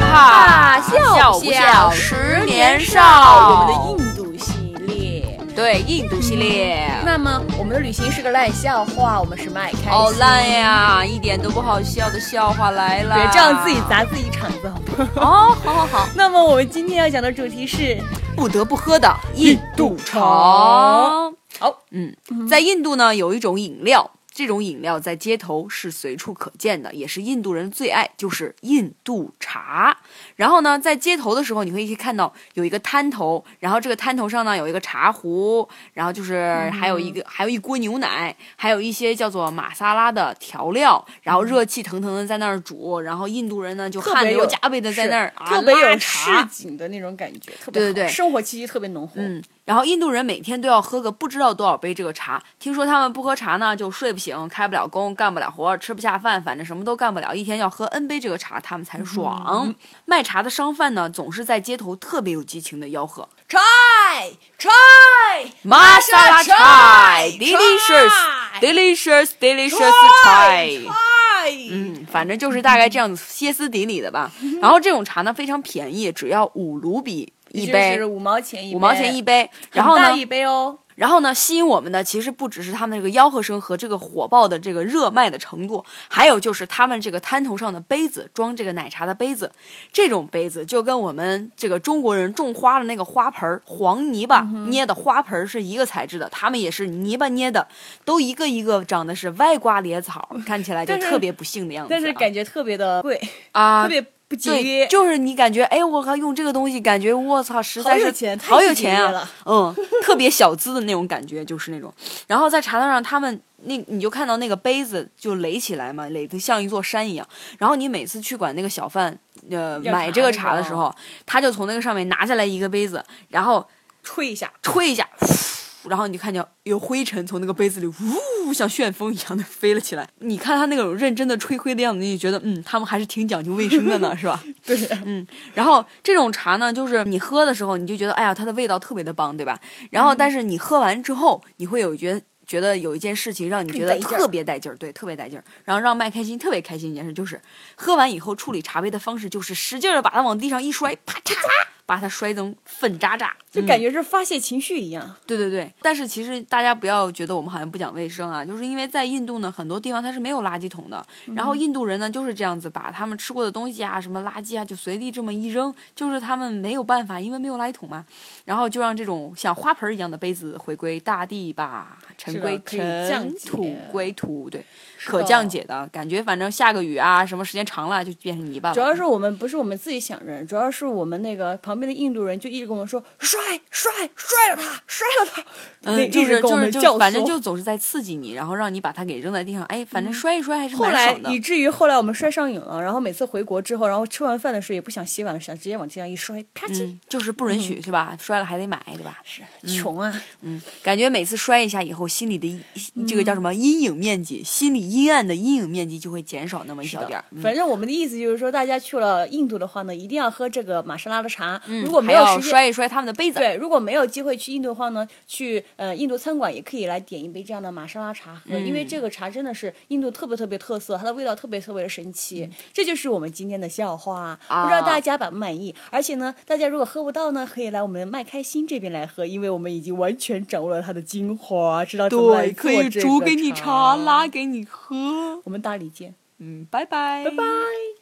哈，笑不笑十年少我们的印度系列。对，印度系列。那么我们的旅行是个烂笑话，我们是卖开心。好烂呀，一点都不好笑的笑话来了。别这样自己砸自己场子，好不好？哦，好好好。那么我们今天要讲的主题是不得不喝的印度茶。好，嗯，在印度呢，有一种饮料。这种饮料在街头是随处可见的，也是印度人最爱，就是印度茶。然后呢，在街头的时候，你会可以看到有一个摊头，然后这个摊头上呢有一个茶壶，然后就是还有一个还有一锅牛奶，还有一些叫做玛萨拉的调料，然后热气腾腾的在那儿煮，然后印度人呢就汗流浃背的在那儿特别有市井的那种感觉，特别对对对，生活气息特别浓厚。嗯。然后印度人每天都要喝个不知道多少杯这个茶，听说他们不喝茶呢就睡不醒，开不了工，干不了活，吃不下饭，反正什么都干不了，一天要喝 n 杯这个茶，他们才爽。卖茶的商贩呢总是在街头特别有激情的吆喝：try try masala try, delicious, delicious, delicious try。嗯，反正就是大概这样子歇斯底里的吧。然后这种茶呢非常便宜，只要五卢比。一杯五毛钱一五毛钱一杯，然后呢？一杯哦。然后呢？吸引我们的其实不只是他们这个吆喝声和这个火爆的这个热卖的程度，还有就是他们这个摊头上的杯子，装这个奶茶的杯子，这种杯子就跟我们这个中国人种花的那个花盆黄泥巴捏的花盆是一个材质的，他们也是泥巴捏的，都一个一个长得是歪瓜裂枣，看起来就特别不幸的样子。但是感觉特别的贵啊，特别。对，就是你感觉，哎，我靠，用这个东西，感觉我操，实在是好有钱啊，嗯，特别小资的那种感觉，就是那种。然后在茶道上，他们那你就看到那个杯子就垒起来嘛，垒得像一座山一样。然后你每次去管那个小贩，呃，买这个茶的时候，他就从那个上面拿下来一个杯子，然后吹一下，吹一下。然后你就看见有灰尘从那个杯子里呜，像旋风一样的飞了起来。你看他那种认真的吹灰的样子，你就觉得嗯，他们还是挺讲究卫生的呢，是吧？对，嗯。然后这种茶呢，就是你喝的时候，你就觉得哎呀，它的味道特别的棒，对吧？然后但是你喝完之后，你会有觉觉得有一件事情让你觉得特别带劲儿，对，特别带劲儿。然后让麦开心特别开心一件事就是，喝完以后处理茶杯的方式就是使劲的把它往地上一摔，啪嚓。把它摔成粉渣渣，就感觉是发泄情绪一样。对对对，但是其实大家不要觉得我们好像不讲卫生啊，就是因为在印度呢，很多地方它是没有垃圾桶的。然后印度人呢就是这样子，把他们吃过的东西啊，什么垃圾啊，就随地这么一扔，就是他们没有办法，因为没有垃圾桶嘛。然后就让这种像花盆一样的杯子回归大地吧，尘归尘，土归土，对。可降解的感觉，反正下个雨啊，什么时间长了就变成泥巴了。主要是我们不是我们自己想扔，主要是我们那个旁边的印度人就一直跟我们说摔摔摔了他，摔了他。嗯，就是就是就反正就总是在刺激你，然后让你把它给扔在地上。哎，反正摔一摔还是蛮爽的。后来以至于后来我们摔上瘾了，然后每次回国之后，然后吃完饭的时候也不想洗碗，想直接往地上一摔，啪叽。就是不允许是吧？摔了还得买对吧？是穷啊。嗯，感觉每次摔一下以后，心里的这个叫什么阴影面积，心里阴暗的阴影。面积就会减少那么一小点儿。反正我们的意思就是说，大家去了印度的话呢，一定要喝这个玛莎拉的茶。嗯，如果没有时间摔一摔他们的杯子。对，如果没有机会去印度的话呢，去呃印度餐馆也可以来点一杯这样的玛莎拉茶喝，因为这个茶真的是印度特别特别特色，它的味道特别特别的神奇。这就是我们今天的笑话，不知道大家满不满意？而且呢，大家如果喝不到呢，可以来我们麦开心这边来喝，因为我们已经完全掌握了它的精华，知道怎么来做这个茶。对，可以煮给你茶，拉给你喝。我们大理见。嗯，拜拜，拜拜。